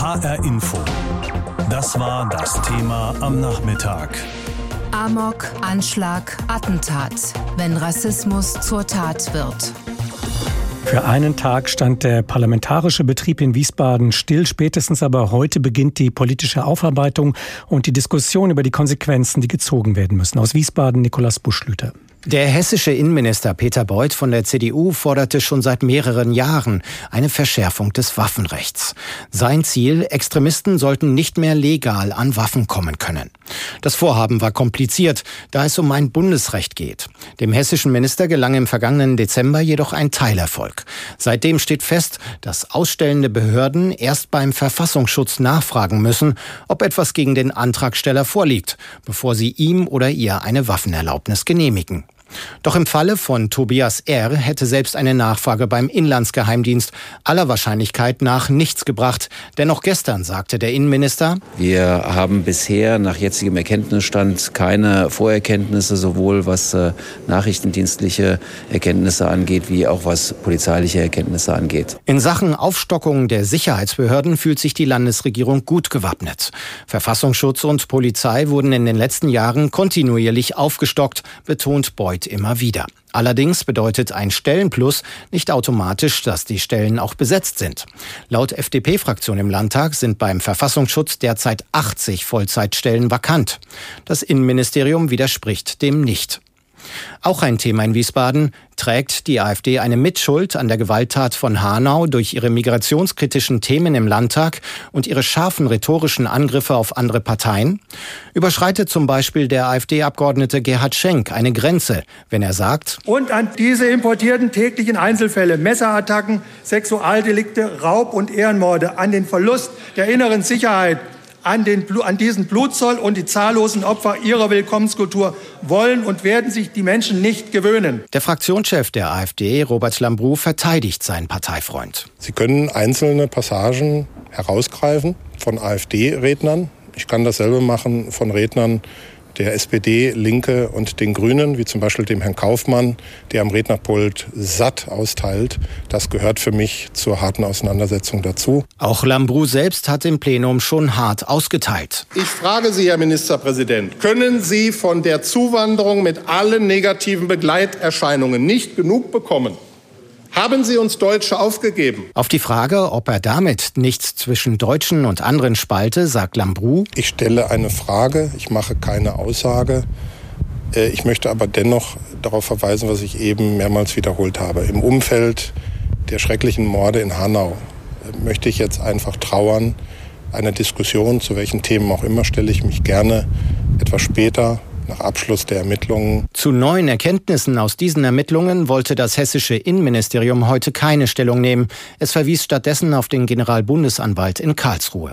HR Info. Das war das Thema am Nachmittag. Amok, Anschlag, Attentat. Wenn Rassismus zur Tat wird. Für einen Tag stand der parlamentarische Betrieb in Wiesbaden still. Spätestens aber heute beginnt die politische Aufarbeitung und die Diskussion über die Konsequenzen, die gezogen werden müssen. Aus Wiesbaden Nikolaus Buschlüter. Der hessische Innenminister Peter Beuth von der CDU forderte schon seit mehreren Jahren eine Verschärfung des Waffenrechts. Sein Ziel, Extremisten sollten nicht mehr legal an Waffen kommen können. Das Vorhaben war kompliziert, da es um ein Bundesrecht geht. Dem hessischen Minister gelang im vergangenen Dezember jedoch ein Teilerfolg. Seitdem steht fest, dass ausstellende Behörden erst beim Verfassungsschutz nachfragen müssen, ob etwas gegen den Antragsteller vorliegt, bevor sie ihm oder ihr eine Waffenerlaubnis genehmigen. Doch im Falle von Tobias R. hätte selbst eine Nachfrage beim Inlandsgeheimdienst aller Wahrscheinlichkeit nach nichts gebracht. Denn noch gestern sagte der Innenminister, wir haben bisher nach jetzigem Erkenntnisstand keine Vorerkenntnisse, sowohl was äh, nachrichtendienstliche Erkenntnisse angeht, wie auch was polizeiliche Erkenntnisse angeht. In Sachen Aufstockung der Sicherheitsbehörden fühlt sich die Landesregierung gut gewappnet. Verfassungsschutz und Polizei wurden in den letzten Jahren kontinuierlich aufgestockt, betont Beuth erneut immer wieder. Allerdings bedeutet ein Stellenplus nicht automatisch, dass die Stellen auch besetzt sind. Laut FDP-Fraktion im Landtag sind beim Verfassungsschutz derzeit 80 Vollzeitstellen vakant. Das Innenministerium widerspricht dem nicht. Auch ein Thema in Wiesbaden trägt die AfD eine Mitschuld an der Gewalttat von Hanau durch ihre migrationskritischen Themen im Landtag und ihre scharfen rhetorischen Angriffe auf andere Parteien? Überschreitet zum Beispiel der AfD-Abgeordnete Gerhard Schenk eine Grenze, wenn er sagt, und an diese importierten täglichen Einzelfälle, Messerattacken, Sexualdelikte, Raub und Ehrenmorde, an den Verlust der inneren Sicherheit, an, den, an diesen Blutzoll und die zahllosen Opfer ihrer Willkommenskultur wollen und werden sich die Menschen nicht gewöhnen. Der Fraktionschef der AfD, Robert Lambrou, verteidigt seinen Parteifreund. Sie können einzelne Passagen herausgreifen von AfD-Rednern. Ich kann dasselbe machen von Rednern der SPD, Linke und den Grünen, wie zum Beispiel dem Herrn Kaufmann, der am Rednerpult satt austeilt. Das gehört für mich zur harten Auseinandersetzung dazu. Auch Lambrou selbst hat im Plenum schon hart ausgeteilt. Ich frage Sie, Herr Ministerpräsident, können Sie von der Zuwanderung mit allen negativen Begleiterscheinungen nicht genug bekommen? Haben Sie uns Deutsche aufgegeben? Auf die Frage, ob er damit nichts zwischen Deutschen und anderen spalte, sagt Lambrou. Ich stelle eine Frage, ich mache keine Aussage. Äh, ich möchte aber dennoch darauf verweisen, was ich eben mehrmals wiederholt habe. Im Umfeld der schrecklichen Morde in Hanau äh, möchte ich jetzt einfach trauern. Eine Diskussion, zu welchen Themen auch immer, stelle ich mich gerne etwas später nach Abschluss der Ermittlungen. Zu neuen Erkenntnissen aus diesen Ermittlungen wollte das hessische Innenministerium heute keine Stellung nehmen. Es verwies stattdessen auf den Generalbundesanwalt in Karlsruhe.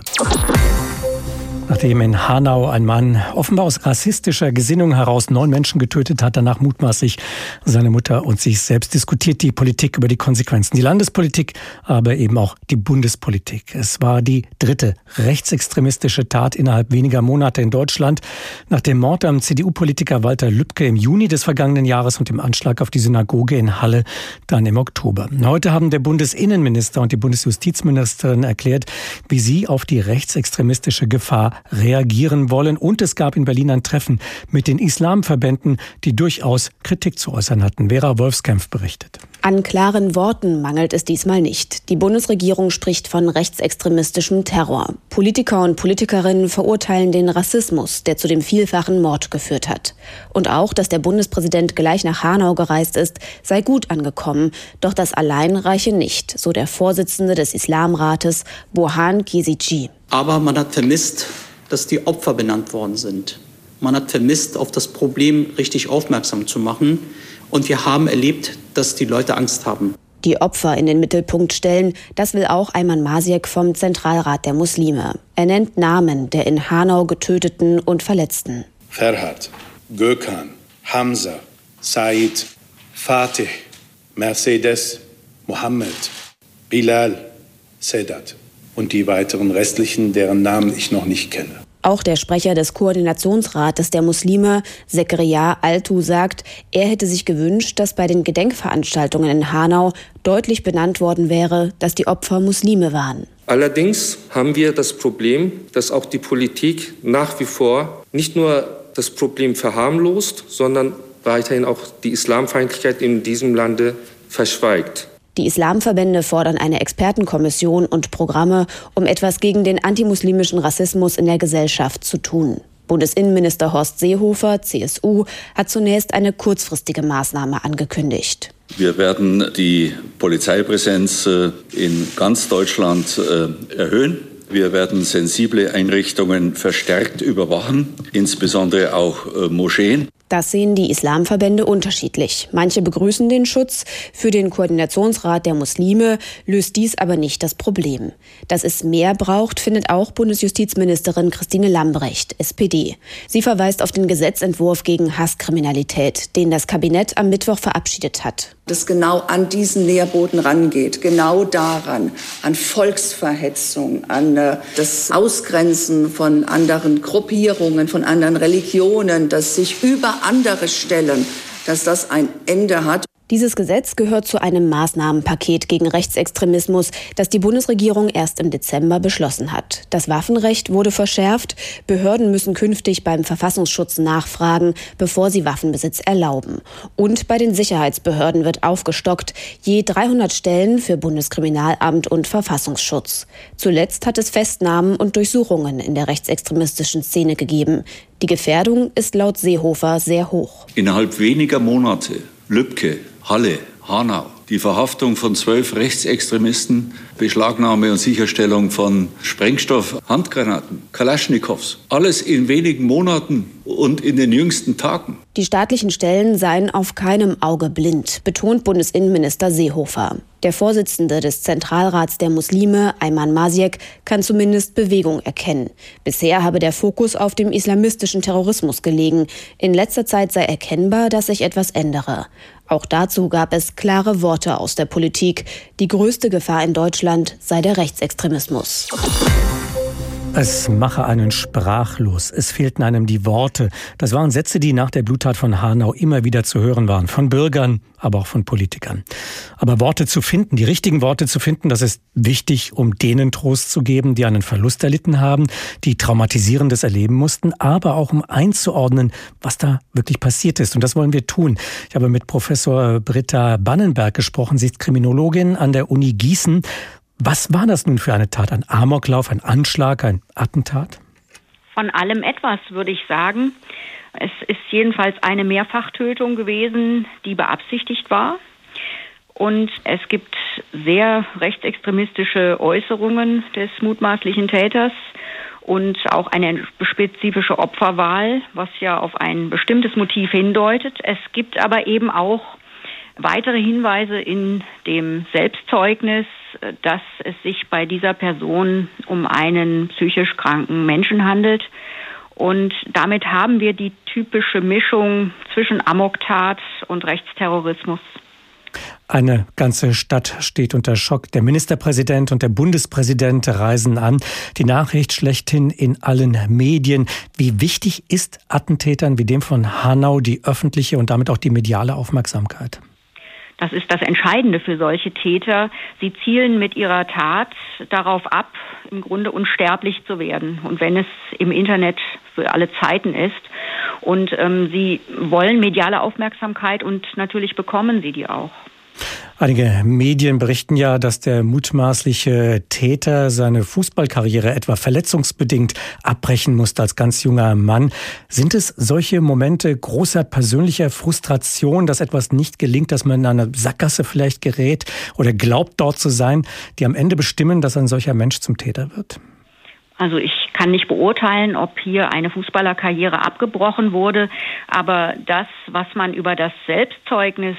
Nachdem in Hanau ein Mann offenbar aus rassistischer Gesinnung heraus neun Menschen getötet hat, danach mutmaßlich seine Mutter und sich selbst diskutiert die Politik über die Konsequenzen. Die Landespolitik, aber eben auch die Bundespolitik. Es war die dritte rechtsextremistische Tat innerhalb weniger Monate in Deutschland. Nach dem Mord am CDU-Politiker Walter Lübcke im Juni des vergangenen Jahres und dem Anschlag auf die Synagoge in Halle dann im Oktober. Heute haben der Bundesinnenminister und die Bundesjustizministerin erklärt, wie sie auf die rechtsextremistische Gefahr reagieren wollen. Und es gab in Berlin ein Treffen mit den Islamverbänden, die durchaus Kritik zu äußern hatten. Vera Wolfskämpf berichtet. An klaren Worten mangelt es diesmal nicht. Die Bundesregierung spricht von rechtsextremistischem Terror. Politiker und Politikerinnen verurteilen den Rassismus, der zu dem vielfachen Mord geführt hat. Und auch, dass der Bundespräsident gleich nach Hanau gereist ist, sei gut angekommen. Doch das allein reiche nicht, so der Vorsitzende des Islamrates, Bohan Kiziji. Aber man hat vermisst, dass die Opfer benannt worden sind. Man hat vermisst, auf das Problem richtig aufmerksam zu machen. Und wir haben erlebt, dass die Leute Angst haben. Die Opfer in den Mittelpunkt stellen, das will auch Ayman Masiek vom Zentralrat der Muslime. Er nennt Namen der in Hanau getöteten und Verletzten. Ferhat, Gökhan, Hamza, Said, Fatih, Mercedes, Mohammed, Bilal, Sedat und die weiteren restlichen, deren Namen ich noch nicht kenne. Auch der Sprecher des Koordinationsrates der Muslime, Zekaria Altu, sagt, er hätte sich gewünscht, dass bei den Gedenkveranstaltungen in Hanau deutlich benannt worden wäre, dass die Opfer Muslime waren. Allerdings haben wir das Problem, dass auch die Politik nach wie vor nicht nur das Problem verharmlost, sondern weiterhin auch die Islamfeindlichkeit in diesem Lande verschweigt. Die Islamverbände fordern eine Expertenkommission und Programme, um etwas gegen den antimuslimischen Rassismus in der Gesellschaft zu tun. Bundesinnenminister Horst Seehofer, CSU, hat zunächst eine kurzfristige Maßnahme angekündigt. Wir werden die Polizeipräsenz äh, in ganz Deutschland äh, erhöhen. Wir werden sensible Einrichtungen verstärkt überwachen, insbesondere auch äh, Moscheen. Das sehen die Islamverbände unterschiedlich. Manche begrüßen den Schutz. Für den Koordinationsrat der Muslime löst dies aber nicht das Problem. Dass es mehr braucht, findet auch Bundesjustizministerin Christine Lambrecht, SPD. Sie verweist auf den Gesetzentwurf gegen Hasskriminalität, den das Kabinett am Mittwoch verabschiedet hat. Das genau an diesen Nährboden rangeht, genau daran, an Volksverhetzung, an äh, das Ausgrenzen von anderen Gruppierungen, von anderen Religionen, das sich über andere Stellen, dass das ein Ende hat. Dieses Gesetz gehört zu einem Maßnahmenpaket gegen Rechtsextremismus, das die Bundesregierung erst im Dezember beschlossen hat. Das Waffenrecht wurde verschärft. Behörden müssen künftig beim Verfassungsschutz nachfragen, bevor sie Waffenbesitz erlauben. Und bei den Sicherheitsbehörden wird aufgestockt, je 300 Stellen für Bundeskriminalamt und Verfassungsschutz. Zuletzt hat es Festnahmen und Durchsuchungen in der rechtsextremistischen Szene gegeben. Die Gefährdung ist laut Seehofer sehr hoch. Innerhalb weniger Monate Lübcke, Halle, Hanau. Die Verhaftung von zwölf Rechtsextremisten, Beschlagnahme und Sicherstellung von Sprengstoff, Handgranaten, Kalaschnikows. Alles in wenigen Monaten und in den jüngsten Tagen. Die staatlichen Stellen seien auf keinem Auge blind, betont Bundesinnenminister Seehofer. Der Vorsitzende des Zentralrats der Muslime, Ayman Masiek, kann zumindest Bewegung erkennen. Bisher habe der Fokus auf dem islamistischen Terrorismus gelegen. In letzter Zeit sei erkennbar, dass sich etwas ändere. Auch dazu gab es klare Worte aus der Politik. Die größte Gefahr in Deutschland sei der Rechtsextremismus. Es mache einen sprachlos. Es fehlten einem die Worte. Das waren Sätze, die nach der Bluttat von Hanau immer wieder zu hören waren. Von Bürgern, aber auch von Politikern. Aber Worte zu finden, die richtigen Worte zu finden, das ist wichtig, um denen Trost zu geben, die einen Verlust erlitten haben, die traumatisierendes erleben mussten, aber auch um einzuordnen, was da wirklich passiert ist. Und das wollen wir tun. Ich habe mit Professor Britta Bannenberg gesprochen. Sie ist Kriminologin an der Uni Gießen. Was war das nun für eine Tat? Ein Amoklauf, ein Anschlag, ein Attentat? Von allem etwas, würde ich sagen. Es ist jedenfalls eine Mehrfachtötung gewesen, die beabsichtigt war. Und es gibt sehr rechtsextremistische Äußerungen des mutmaßlichen Täters und auch eine spezifische Opferwahl, was ja auf ein bestimmtes Motiv hindeutet. Es gibt aber eben auch weitere Hinweise in dem Selbstzeugnis, dass es sich bei dieser Person um einen psychisch kranken Menschen handelt. Und damit haben wir die typische Mischung zwischen Amoktat und Rechtsterrorismus. Eine ganze Stadt steht unter Schock. Der Ministerpräsident und der Bundespräsident reisen an. Die Nachricht schlechthin in allen Medien. Wie wichtig ist Attentätern wie dem von Hanau die öffentliche und damit auch die mediale Aufmerksamkeit? Das ist das Entscheidende für solche Täter. Sie zielen mit ihrer Tat darauf ab, im Grunde unsterblich zu werden. Und wenn es im Internet für alle Zeiten ist. Und ähm, sie wollen mediale Aufmerksamkeit und natürlich bekommen sie die auch. Einige Medien berichten ja, dass der mutmaßliche Täter seine Fußballkarriere etwa verletzungsbedingt abbrechen musste als ganz junger Mann. Sind es solche Momente großer persönlicher Frustration, dass etwas nicht gelingt, dass man in eine Sackgasse vielleicht gerät oder glaubt dort zu sein, die am Ende bestimmen, dass ein solcher Mensch zum Täter wird? Also ich kann nicht beurteilen, ob hier eine Fußballerkarriere abgebrochen wurde, aber das, was man über das Selbstzeugnis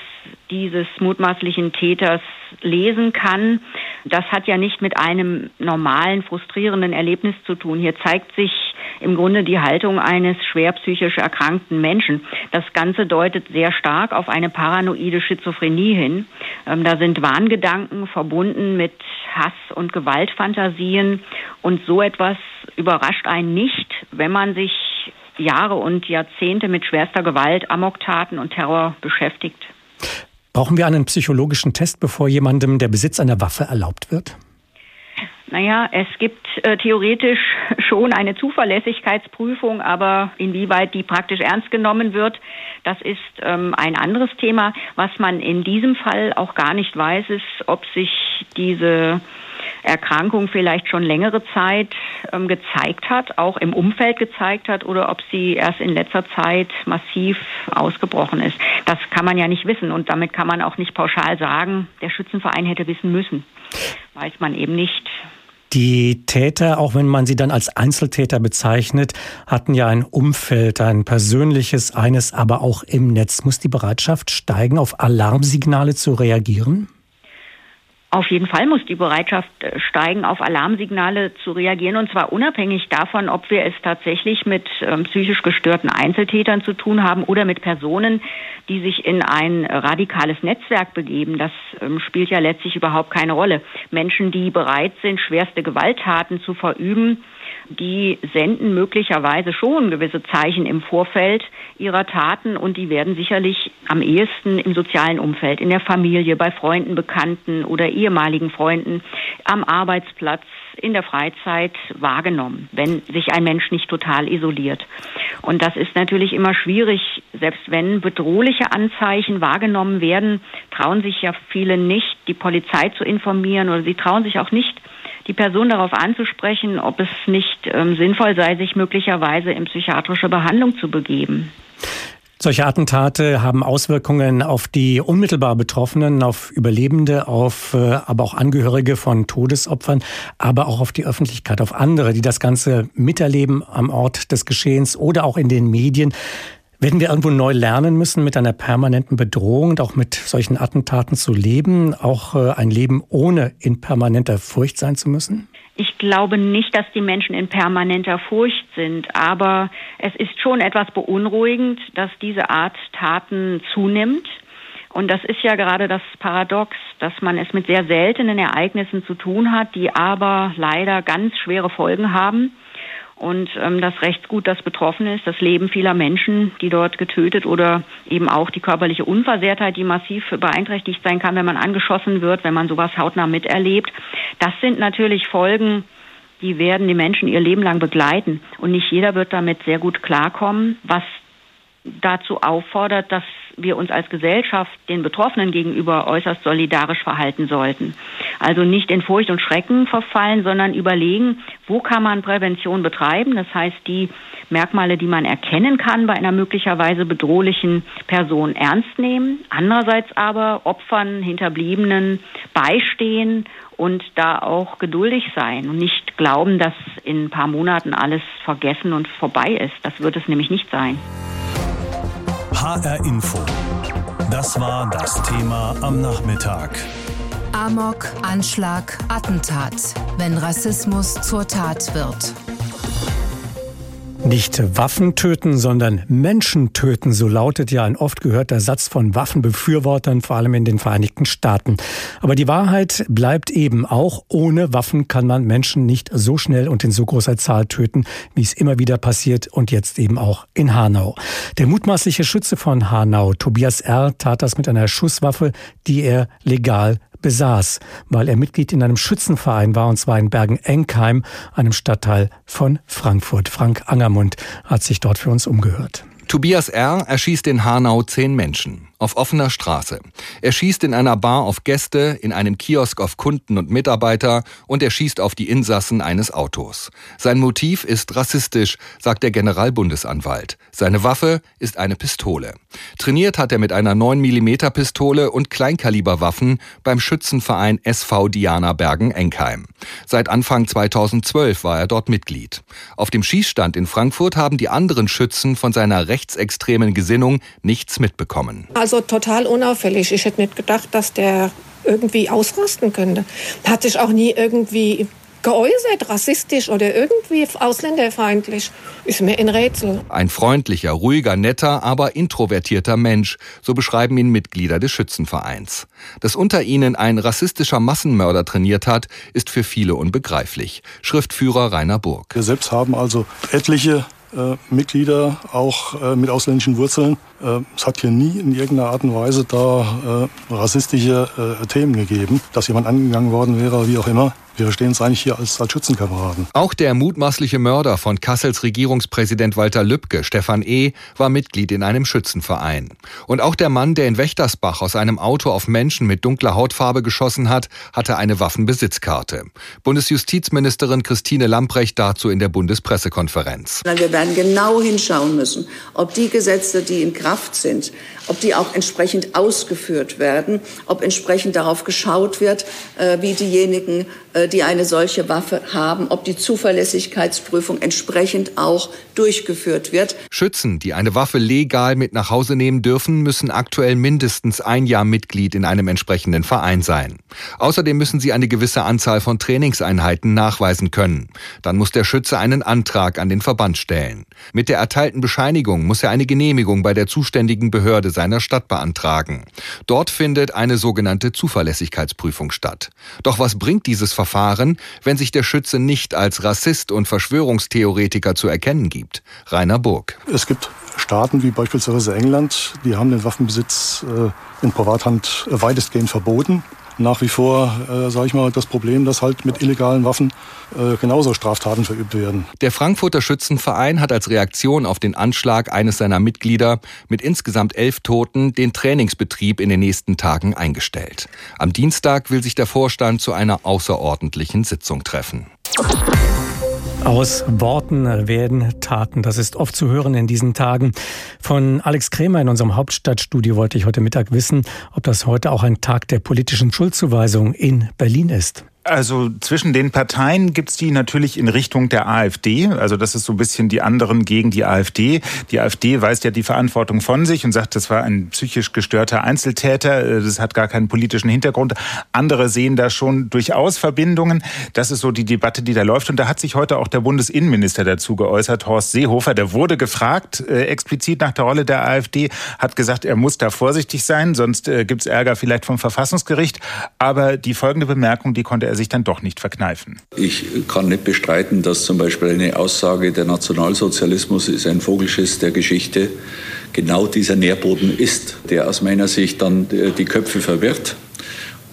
dieses mutmaßlichen Täters lesen kann, das hat ja nicht mit einem normalen, frustrierenden Erlebnis zu tun. Hier zeigt sich im Grunde die Haltung eines schwer psychisch erkrankten Menschen. Das Ganze deutet sehr stark auf eine paranoide Schizophrenie hin. Ähm, da sind Wahngedanken verbunden mit Hass und Gewaltfantasien und so etwas überrascht einen nicht, wenn man sich Jahre und Jahrzehnte mit schwerster Gewalt, Amoktaten und Terror beschäftigt. Brauchen wir einen psychologischen Test, bevor jemandem der Besitz einer Waffe erlaubt wird? Naja, es gibt äh, theoretisch schon eine Zuverlässigkeitsprüfung, aber inwieweit die praktisch ernst genommen wird, das ist ähm, ein anderes Thema. Was man in diesem Fall auch gar nicht weiß, ist, ob sich diese Erkrankung vielleicht schon längere Zeit ähm, gezeigt hat, auch im Umfeld gezeigt hat, oder ob sie erst in letzter Zeit massiv ausgebrochen ist. Das kann man ja nicht wissen und damit kann man auch nicht pauschal sagen, der Schützenverein hätte wissen müssen. Weiß man eben nicht. Die Täter, auch wenn man sie dann als Einzeltäter bezeichnet, hatten ja ein Umfeld, ein persönliches, eines aber auch im Netz. Muss die Bereitschaft steigen, auf Alarmsignale zu reagieren? Auf jeden Fall muss die Bereitschaft äh, steigen, auf Alarmsignale zu reagieren, und zwar unabhängig davon, ob wir es tatsächlich mit ähm, psychisch gestörten Einzeltätern zu tun haben oder mit Personen, die sich in ein radikales Netzwerk begeben. Das ähm, spielt ja letztlich überhaupt keine Rolle. Menschen, die bereit sind, schwerste Gewalttaten zu verüben, die senden möglicherweise schon gewisse Zeichen im Vorfeld ihrer Taten und die werden sicherlich am ehesten im sozialen Umfeld, in der Familie, bei Freunden, Bekannten oder ehemaligen Freunden, am Arbeitsplatz, in der Freizeit wahrgenommen, wenn sich ein Mensch nicht total isoliert. Und das ist natürlich immer schwierig, selbst wenn bedrohliche Anzeichen wahrgenommen werden, trauen sich ja viele nicht, die Polizei zu informieren oder sie trauen sich auch nicht, die Person darauf anzusprechen, ob es nicht ähm, sinnvoll sei, sich möglicherweise in psychiatrische Behandlung zu begeben. Solche Attentate haben Auswirkungen auf die unmittelbar Betroffenen, auf Überlebende, auf äh, aber auch Angehörige von Todesopfern, aber auch auf die Öffentlichkeit, auf andere, die das Ganze miterleben am Ort des Geschehens oder auch in den Medien. Werden wir irgendwo neu lernen müssen, mit einer permanenten Bedrohung und auch mit solchen Attentaten zu leben, auch äh, ein Leben ohne in permanenter Furcht sein zu müssen? Ich glaube nicht, dass die Menschen in permanenter Furcht sind, aber es ist schon etwas beunruhigend, dass diese Art Taten zunimmt. Und das ist ja gerade das Paradox, dass man es mit sehr seltenen Ereignissen zu tun hat, die aber leider ganz schwere Folgen haben und ähm, das Rechtsgut, das betroffen ist, das Leben vieler Menschen, die dort getötet oder eben auch die körperliche Unversehrtheit, die massiv beeinträchtigt sein kann, wenn man angeschossen wird, wenn man sowas hautnah miterlebt. Das sind natürlich Folgen, die werden die Menschen ihr Leben lang begleiten. Und nicht jeder wird damit sehr gut klarkommen, was dazu auffordert, dass wir uns als Gesellschaft den Betroffenen gegenüber äußerst solidarisch verhalten sollten. Also nicht in Furcht und Schrecken verfallen, sondern überlegen, wo kann man Prävention betreiben. Das heißt, die Merkmale, die man erkennen kann bei einer möglicherweise bedrohlichen Person ernst nehmen. Andererseits aber Opfern, Hinterbliebenen beistehen und da auch geduldig sein und nicht glauben, dass in ein paar Monaten alles vergessen und vorbei ist. Das wird es nämlich nicht sein. HR Info. Das war das Thema am Nachmittag. Amok, Anschlag, Attentat. Wenn Rassismus zur Tat wird. Nicht Waffen töten, sondern Menschen töten, so lautet ja ein oft gehörter Satz von Waffenbefürwortern, vor allem in den Vereinigten Staaten. Aber die Wahrheit bleibt eben auch, ohne Waffen kann man Menschen nicht so schnell und in so großer Zahl töten, wie es immer wieder passiert und jetzt eben auch in Hanau. Der mutmaßliche Schütze von Hanau, Tobias R., tat das mit einer Schusswaffe, die er legal besaß, weil er Mitglied in einem Schützenverein war, und zwar in Bergen-Enkheim, einem Stadtteil von Frankfurt. Frank Angermund hat sich dort für uns umgehört. Tobias R. erschießt in Hanau zehn Menschen auf offener Straße. Er schießt in einer Bar auf Gäste, in einem Kiosk auf Kunden und Mitarbeiter und er schießt auf die Insassen eines Autos. Sein Motiv ist rassistisch, sagt der Generalbundesanwalt. Seine Waffe ist eine Pistole. Trainiert hat er mit einer 9 mm Pistole und Kleinkaliberwaffen beim Schützenverein SV Diana Bergen-Enkheim. Seit Anfang 2012 war er dort Mitglied. Auf dem Schießstand in Frankfurt haben die anderen Schützen von seiner rechtsextremen Gesinnung nichts mitbekommen. Also total unauffällig. Ich hätte nicht gedacht, dass der irgendwie ausrasten könnte. Hat sich auch nie irgendwie geäußert, rassistisch oder irgendwie ausländerfeindlich. Ist mir ein Rätsel. Ein freundlicher, ruhiger, netter, aber introvertierter Mensch, so beschreiben ihn Mitglieder des Schützenvereins. Dass unter ihnen ein rassistischer Massenmörder trainiert hat, ist für viele unbegreiflich. Schriftführer Rainer Burg. Wir selbst haben also etliche äh, Mitglieder, auch äh, mit ausländischen Wurzeln. Äh, es hat hier nie in irgendeiner Art und Weise da äh, rassistische äh, Themen gegeben, dass jemand angegangen worden wäre, wie auch immer. Wir verstehen uns eigentlich hier als, als Schützenkameraden. Auch der mutmaßliche Mörder von Kassels Regierungspräsident Walter Lübcke, Stefan E., war Mitglied in einem Schützenverein. Und auch der Mann, der in Wächtersbach aus einem Auto auf Menschen mit dunkler Hautfarbe geschossen hat, hatte eine Waffenbesitzkarte. Bundesjustizministerin Christine Lamprecht dazu in der Bundespressekonferenz. Wir werden genau hinschauen müssen, ob die Gesetze, die in Kraft sind, ob die auch entsprechend ausgeführt werden, ob entsprechend darauf geschaut wird, äh, wie diejenigen, äh, die eine solche Waffe haben, ob die Zuverlässigkeitsprüfung entsprechend auch durchgeführt wird. Schützen, die eine Waffe legal mit nach Hause nehmen dürfen, müssen aktuell mindestens ein Jahr Mitglied in einem entsprechenden Verein sein. Außerdem müssen sie eine gewisse Anzahl von Trainingseinheiten nachweisen können. Dann muss der Schütze einen Antrag an den Verband stellen. Mit der erteilten Bescheinigung muss er eine Genehmigung bei der zuständigen Behörde seiner Stadt beantragen. Dort findet eine sogenannte Zuverlässigkeitsprüfung statt. Doch was bringt dieses Verfahren, wenn sich der Schütze nicht als Rassist und Verschwörungstheoretiker zu erkennen gibt? Rainer Burg. Es gibt Staaten wie beispielsweise England, die haben den Waffenbesitz äh, in Privathand weitestgehend verboten nach wie vor, äh, sage ich mal, das Problem, dass halt mit illegalen Waffen äh, genauso Straftaten verübt werden. Der Frankfurter Schützenverein hat als Reaktion auf den Anschlag eines seiner Mitglieder mit insgesamt elf Toten den Trainingsbetrieb in den nächsten Tagen eingestellt. Am Dienstag will sich der Vorstand zu einer außerordentlichen Sitzung treffen. Aus Worten werden Taten. Das ist oft zu hören in diesen Tagen. Von Alex Krämer in unserem Hauptstadtstudio wollte ich heute Mittag wissen, ob das heute auch ein Tag der politischen Schuldzuweisung in Berlin ist. Also zwischen den Parteien gibt's die natürlich in Richtung der AfD. Also das ist so ein bisschen die anderen gegen die AfD. Die AfD weist ja die Verantwortung von sich und sagt, das war ein psychisch gestörter Einzeltäter. Das hat gar keinen politischen Hintergrund. Andere sehen da schon durchaus Verbindungen. Das ist so die Debatte, die da läuft. Und da hat sich heute auch der Bundesinnenminister dazu geäußert, Horst Seehofer. Der wurde gefragt, äh, explizit nach der Rolle der AfD, hat gesagt, er muss da vorsichtig sein, sonst äh, gibt's Ärger vielleicht vom Verfassungsgericht. Aber die folgende Bemerkung, die konnte er sich dann doch nicht verkneifen. Ich kann nicht bestreiten, dass zum Beispiel eine Aussage, der Nationalsozialismus ist ein Vogelschiss der Geschichte, genau dieser Nährboden ist, der aus meiner Sicht dann die Köpfe verwirrt.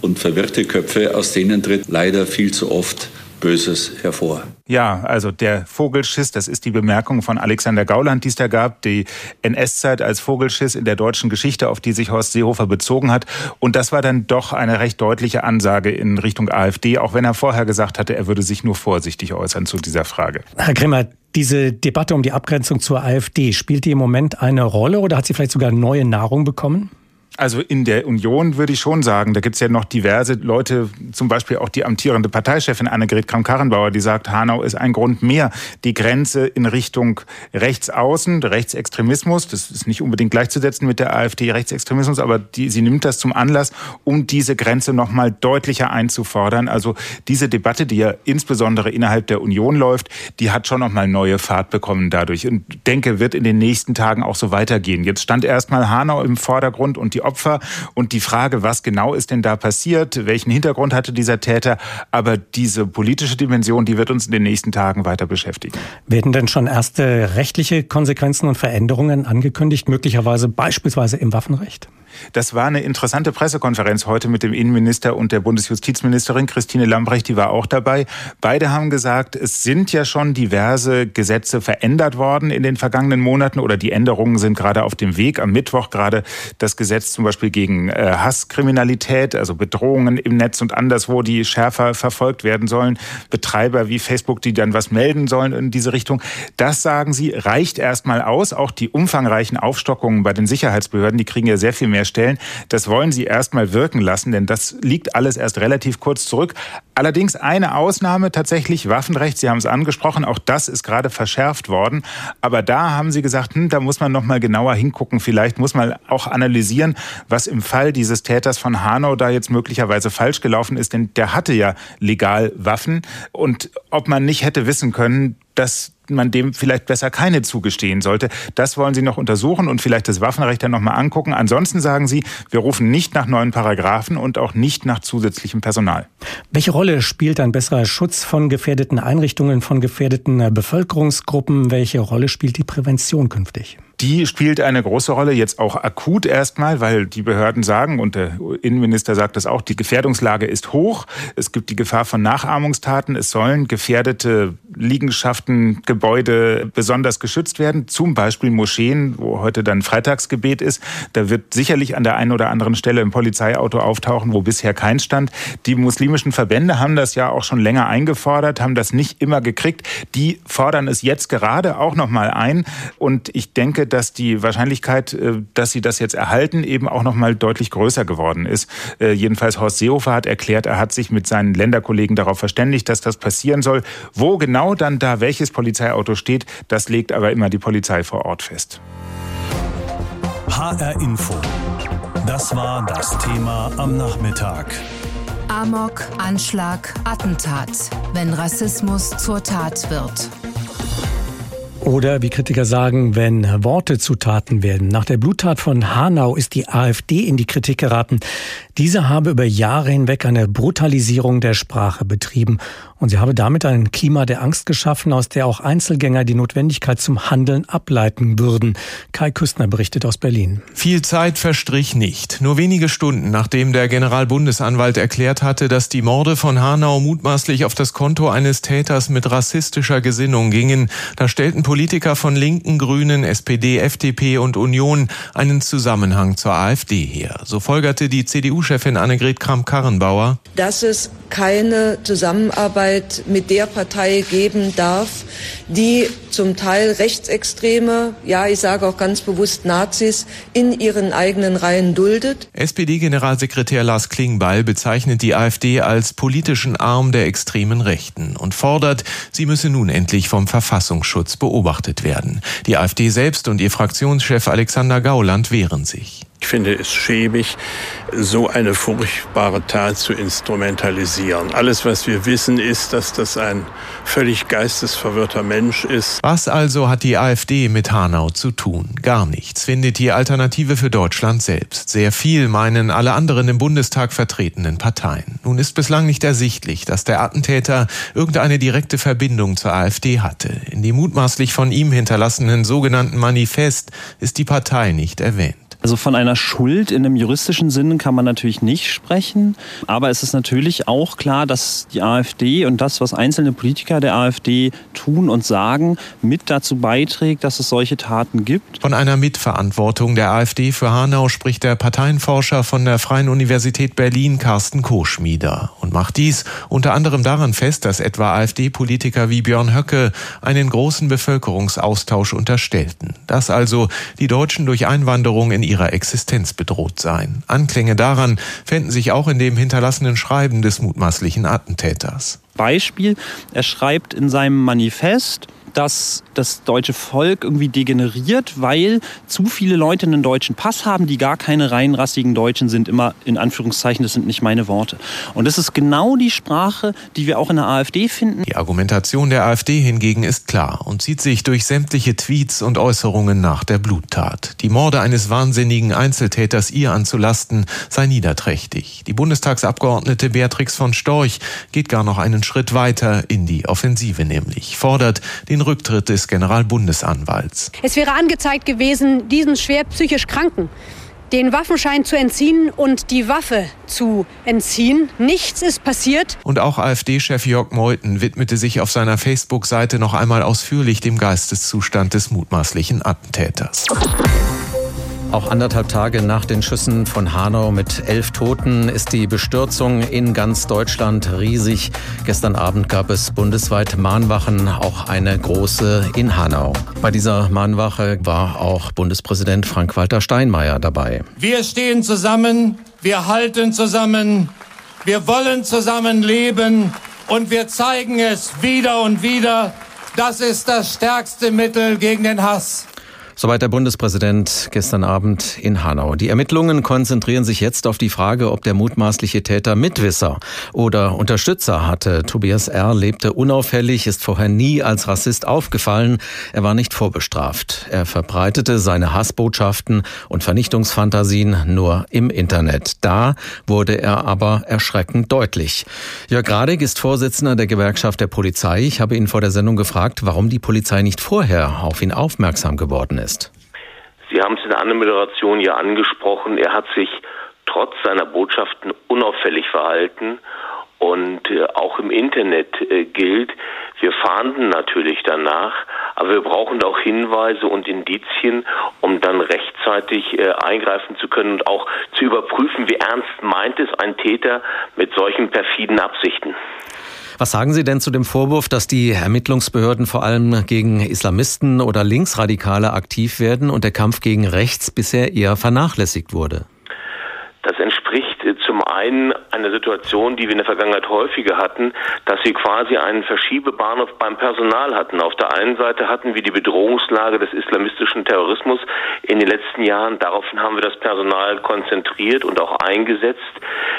Und verwirrte Köpfe, aus denen tritt leider viel zu oft Böses hervor. Ja, also der Vogelschiss, das ist die Bemerkung von Alexander Gauland, die es da gab, die NS-Zeit als Vogelschiss in der deutschen Geschichte, auf die sich Horst Seehofer bezogen hat. Und das war dann doch eine recht deutliche Ansage in Richtung AfD, auch wenn er vorher gesagt hatte, er würde sich nur vorsichtig äußern zu dieser Frage. Herr Grimmer, diese Debatte um die Abgrenzung zur AfD, spielt die im Moment eine Rolle oder hat sie vielleicht sogar neue Nahrung bekommen? Also in der Union würde ich schon sagen, da gibt es ja noch diverse Leute, zum Beispiel auch die amtierende Parteichefin Annegret Kramp-Karrenbauer, die sagt, Hanau ist ein Grund mehr. Die Grenze in Richtung Rechtsaußen, Rechtsextremismus, das ist nicht unbedingt gleichzusetzen mit der AfD Rechtsextremismus, aber die, sie nimmt das zum Anlass, um diese Grenze nochmal deutlicher einzufordern. Also diese Debatte, die ja insbesondere innerhalb der Union läuft, die hat schon nochmal neue Fahrt bekommen dadurch und denke, wird in den nächsten Tagen auch so weitergehen. Jetzt stand erstmal Hanau im Vordergrund und die Opfer und die Frage, was genau ist denn da passiert, welchen Hintergrund hatte dieser Täter. Aber diese politische Dimension, die wird uns in den nächsten Tagen weiter beschäftigen. Werden denn schon erste rechtliche Konsequenzen und Veränderungen angekündigt, möglicherweise beispielsweise im Waffenrecht? Das war eine interessante Pressekonferenz heute mit dem Innenminister und der Bundesjustizministerin Christine Lambrecht, die war auch dabei. Beide haben gesagt, es sind ja schon diverse Gesetze verändert worden in den vergangenen Monaten oder die Änderungen sind gerade auf dem Weg. Am Mittwoch gerade das Gesetz zum Beispiel gegen äh, Hasskriminalität, also Bedrohungen im Netz und anderswo, die schärfer verfolgt werden sollen. Betreiber wie Facebook, die dann was melden sollen in diese Richtung. Das sagen sie, reicht erstmal aus. Auch die umfangreichen Aufstockungen bei den Sicherheitsbehörden, die kriegen ja sehr viel mehr herstellen. Das wollen sie erstmal wirken lassen, denn das liegt alles erst relativ kurz zurück. Allerdings eine Ausnahme tatsächlich Waffenrecht. Sie haben es angesprochen, auch das ist gerade verschärft worden. Aber da haben Sie gesagt, hm, da muss man noch mal genauer hingucken. Vielleicht muss man auch analysieren, was im Fall dieses Täters von Hanau da jetzt möglicherweise falsch gelaufen ist, denn der hatte ja legal Waffen und ob man nicht hätte wissen können, dass man dem vielleicht besser keine zugestehen sollte. Das wollen Sie noch untersuchen und vielleicht das Waffenrecht dann nochmal angucken. Ansonsten sagen Sie, wir rufen nicht nach neuen Paragraphen und auch nicht nach zusätzlichem Personal. Welche Rolle spielt ein besserer Schutz von gefährdeten Einrichtungen, von gefährdeten äh, Bevölkerungsgruppen? Welche Rolle spielt die Prävention künftig? Die spielt eine große Rolle, jetzt auch akut erstmal, weil die Behörden sagen, und der Innenminister sagt das auch, die Gefährdungslage ist hoch. Es gibt die Gefahr von Nachahmungstaten. Es sollen gefährdete Liegenschaften, Gebäude besonders geschützt werden, zum Beispiel Moscheen, wo heute dann Freitagsgebet ist. Da wird sicherlich an der einen oder anderen Stelle ein Polizeiauto auftauchen, wo bisher kein stand. Die muslimischen Verbände haben das ja auch schon länger eingefordert, haben das nicht immer gekriegt. Die fordern es jetzt gerade auch noch mal ein. Und ich denke, dass die Wahrscheinlichkeit, äh, dass sie das jetzt erhalten, eben auch noch mal deutlich größer geworden ist. Äh, jedenfalls Horst Seehofer hat erklärt, er hat sich mit seinen Länderkollegen darauf verständigt, dass das passieren soll. Wo genau dann da welches Polizeiauto steht, das legt aber immer die Polizei vor Ort fest. HR Info. Das war das Thema am Nachmittag. Amok, Anschlag, Attentat. Wenn Rassismus zur Tat wird. Oder wie Kritiker sagen, wenn Worte zu Taten werden. Nach der Bluttat von Hanau ist die AfD in die Kritik geraten. Diese habe über Jahre hinweg eine Brutalisierung der Sprache betrieben und sie habe damit ein Klima der Angst geschaffen, aus der auch Einzelgänger die Notwendigkeit zum Handeln ableiten würden. Kai Küstner berichtet aus Berlin. Viel Zeit verstrich nicht. Nur wenige Stunden nachdem der Generalbundesanwalt erklärt hatte, dass die Morde von Hanau mutmaßlich auf das Konto eines Täters mit rassistischer Gesinnung gingen, da stellten Politiker von Linken, Grünen, SPD, FDP und Union einen Zusammenhang zur AfD her. So folgerte die CDU-Chefin Annegret Kramp-Karrenbauer. Dass es keine Zusammenarbeit mit der Partei geben darf, die zum Teil Rechtsextreme, ja, ich sage auch ganz bewusst Nazis, in ihren eigenen Reihen duldet. SPD-Generalsekretär Lars Klingbeil bezeichnet die AfD als politischen Arm der extremen Rechten und fordert, sie müsse nun endlich vom Verfassungsschutz beobachtet werden. Die AfD selbst und ihr Fraktionschef Alexander Gauland wehren sich. Ich finde es schäbig, so eine furchtbare Tat zu instrumentalisieren. Alles, was wir wissen, ist, dass das ein völlig geistesverwirrter Mensch ist. Was also hat die AfD mit Hanau zu tun? Gar nichts, findet die Alternative für Deutschland selbst. Sehr viel meinen alle anderen im Bundestag vertretenen Parteien. Nun ist bislang nicht ersichtlich, dass der Attentäter irgendeine direkte Verbindung zur AfD hatte. In dem mutmaßlich von ihm hinterlassenen sogenannten Manifest ist die Partei nicht erwähnt. Also von einer Schuld in einem juristischen Sinne kann man natürlich nicht sprechen. Aber es ist natürlich auch klar, dass die AfD und das, was einzelne Politiker der AfD tun und sagen, mit dazu beiträgt, dass es solche Taten gibt. Von einer Mitverantwortung der AfD für Hanau spricht der Parteienforscher von der Freien Universität Berlin, Carsten Koschmieder, und macht dies unter anderem daran fest, dass etwa AfD-Politiker wie Björn Höcke einen großen Bevölkerungsaustausch unterstellten. Dass also die Deutschen durch Einwanderung in ihrer Existenz bedroht seien. Anklänge daran fänden sich auch in dem hinterlassenen Schreiben des mutmaßlichen Attentäters. Beispiel, er schreibt in seinem Manifest, dass das deutsche Volk irgendwie degeneriert, weil zu viele Leute einen deutschen Pass haben, die gar keine rein rassigen Deutschen sind. Immer in Anführungszeichen, das sind nicht meine Worte. Und das ist genau die Sprache, die wir auch in der AfD finden. Die Argumentation der AfD hingegen ist klar und zieht sich durch sämtliche Tweets und Äußerungen nach der Bluttat. Die Morde eines wahnsinnigen Einzeltäters ihr anzulasten, sei niederträchtig. Die Bundestagsabgeordnete Beatrix von Storch geht gar noch einen Schritt weiter in die Offensive nämlich, fordert den Rücktritt des Generalbundesanwalts. Es wäre angezeigt gewesen, diesen schwer psychisch Kranken den Waffenschein zu entziehen und die Waffe zu entziehen. Nichts ist passiert. Und auch AfD-Chef Jörg Meuthen widmete sich auf seiner Facebook-Seite noch einmal ausführlich dem Geisteszustand des mutmaßlichen Attentäters. Auch anderthalb Tage nach den Schüssen von Hanau mit elf Toten ist die Bestürzung in ganz Deutschland riesig. Gestern Abend gab es bundesweit Mahnwachen, auch eine große in Hanau. Bei dieser Mahnwache war auch Bundespräsident Frank-Walter Steinmeier dabei. Wir stehen zusammen, wir halten zusammen, wir wollen zusammen leben und wir zeigen es wieder und wieder. Das ist das stärkste Mittel gegen den Hass. Soweit der Bundespräsident gestern Abend in Hanau. Die Ermittlungen konzentrieren sich jetzt auf die Frage, ob der mutmaßliche Täter Mitwisser oder Unterstützer hatte. Tobias R. lebte unauffällig, ist vorher nie als Rassist aufgefallen. Er war nicht vorbestraft. Er verbreitete seine Hassbotschaften und Vernichtungsfantasien nur im Internet. Da wurde er aber erschreckend deutlich. Jörg Radek ist Vorsitzender der Gewerkschaft der Polizei. Ich habe ihn vor der Sendung gefragt, warum die Polizei nicht vorher auf ihn aufmerksam geworden ist ist? Sie haben es in der Anmoderation ja angesprochen, er hat sich trotz seiner Botschaften unauffällig verhalten und äh, auch im Internet äh, gilt, wir fahnden natürlich danach, aber wir brauchen auch Hinweise und Indizien, um dann rechtzeitig äh, eingreifen zu können und auch zu überprüfen, wie ernst meint es ein Täter mit solchen perfiden Absichten. Was sagen Sie denn zu dem Vorwurf, dass die Ermittlungsbehörden vor allem gegen Islamisten oder Linksradikale aktiv werden und der Kampf gegen rechts bisher eher vernachlässigt wurde? Das einen einer Situation, die wir in der Vergangenheit häufiger hatten, dass wir quasi einen Verschiebebahnhof beim Personal hatten. Auf der einen Seite hatten wir die Bedrohungslage des islamistischen Terrorismus in den letzten Jahren. Daraufhin haben wir das Personal konzentriert und auch eingesetzt.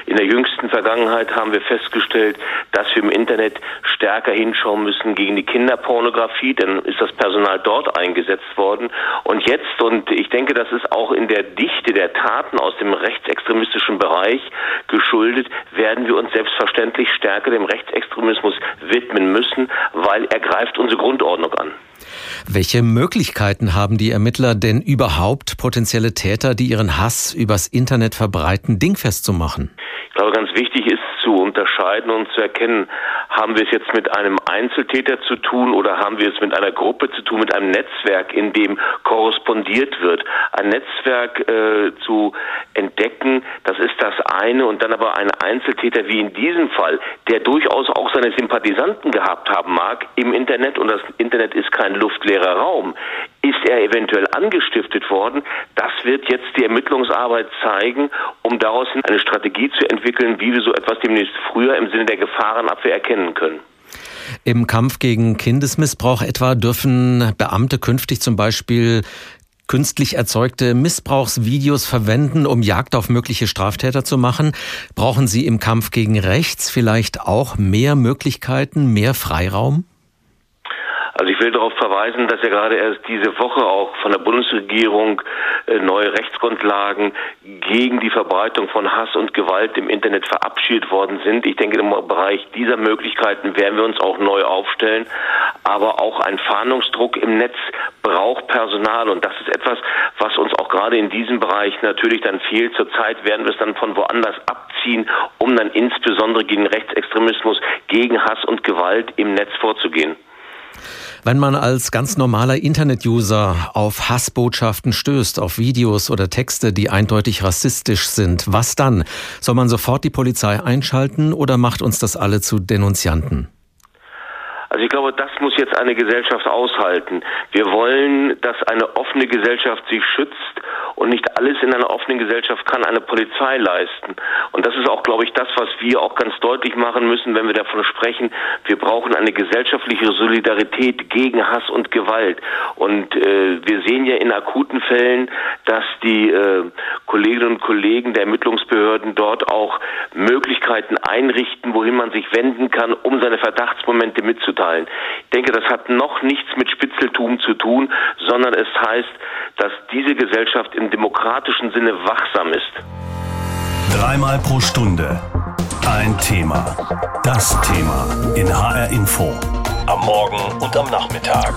In der jüngsten Vergangenheit haben wir festgestellt, dass wir im Internet stärker hinschauen müssen gegen die Kinderpornografie. Dann ist das Personal dort eingesetzt worden. Und jetzt, und ich denke, das ist auch in der Dichte der Taten aus dem rechtsextremistischen Bereich geschuldet, werden wir uns selbstverständlich stärker dem Rechtsextremismus widmen müssen, weil er greift unsere Grundordnung an. Welche Möglichkeiten haben die Ermittler denn überhaupt, potenzielle Täter, die ihren Hass übers Internet verbreiten, dingfest zu machen? Ich glaube, ganz wichtig ist zu unterscheiden und zu erkennen, haben wir es jetzt mit einem Einzeltäter zu tun oder haben wir es mit einer Gruppe zu tun, mit einem Netzwerk, in dem korrespondiert wird. Ein Netzwerk äh, zu entdecken, das ist das eine und dann aber ein Einzeltäter wie in diesem Fall, der durchaus auch seine Sympathisanten gehabt haben mag im Internet und das Internet ist kein luftleerer Raum. Ist er eventuell angestiftet worden? Das wird jetzt die Ermittlungsarbeit zeigen, um daraus eine Strategie zu entwickeln, wie wir so etwas demnächst früher im Sinne der Gefahrenabwehr erkennen können. Im Kampf gegen Kindesmissbrauch etwa dürfen Beamte künftig zum Beispiel künstlich erzeugte Missbrauchsvideos verwenden, um Jagd auf mögliche Straftäter zu machen? Brauchen Sie im Kampf gegen Rechts vielleicht auch mehr Möglichkeiten, mehr Freiraum? Also ich will darauf verweisen, dass ja gerade erst diese Woche auch von der Bundesregierung äh, neue Rechtsgrundlagen gegen die Verbreitung von Hass und Gewalt im Internet verabschiedet worden sind. Ich denke, im Bereich dieser Möglichkeiten werden wir uns auch neu aufstellen. Aber auch ein Fahndungsdruck im Netz braucht Personal und das ist etwas, was uns auch gerade in diesem Bereich natürlich dann fehlt. Zurzeit werden wir es dann von woanders abziehen, um dann insbesondere gegen Rechtsextremismus, gegen Hass und Gewalt im Netz vorzugehen. Wenn man als ganz normaler Internet-User auf Hassbotschaften stößt, auf Videos oder Texte, die eindeutig rassistisch sind, was dann? Soll man sofort die Polizei einschalten oder macht uns das alle zu Denunzianten? Also ich glaube, das muss jetzt eine Gesellschaft aushalten. Wir wollen, dass eine offene Gesellschaft sich schützt und nicht alles in einer offenen Gesellschaft kann eine Polizei leisten. Und das ist auch, glaube ich, das, was wir auch ganz deutlich machen müssen, wenn wir davon sprechen, wir brauchen eine gesellschaftliche Solidarität gegen Hass und Gewalt. Und äh, wir sehen ja in akuten Fällen, dass die äh, Kolleginnen und Kollegen der Ermittlungsbehörden dort auch Möglichkeiten einrichten, wohin man sich wenden kann, um seine Verdachtsmomente mitzuteilen. Ich denke, das hat noch nichts mit Spitzeltum zu tun, sondern es heißt, dass diese Gesellschaft im demokratischen Sinne wachsam ist. Dreimal pro Stunde ein Thema. Das Thema in HR Info. Am Morgen und am Nachmittag.